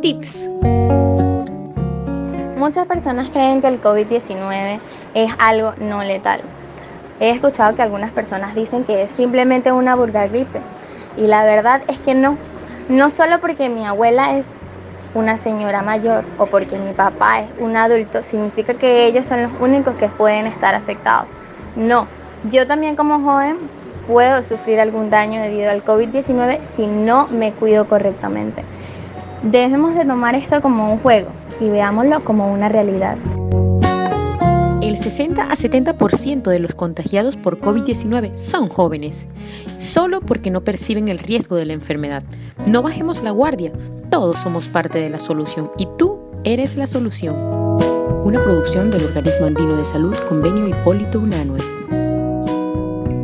tips. Muchas personas creen que el COVID-19 es algo no letal. He escuchado que algunas personas dicen que es simplemente una vulgar gripe. Y la verdad es que no. No solo porque mi abuela es una señora mayor o porque mi papá es un adulto, significa que ellos son los únicos que pueden estar afectados. No. Yo también como joven puedo sufrir algún daño debido al COVID-19 si no me cuido correctamente. Debemos de tomar esto como un juego y veámoslo como una realidad. El 60 a 70% de los contagiados por COVID-19 son jóvenes, solo porque no perciben el riesgo de la enfermedad. No bajemos la guardia, todos somos parte de la solución y tú eres la solución. Una producción del Organismo Andino de Salud Convenio Hipólito Unanue.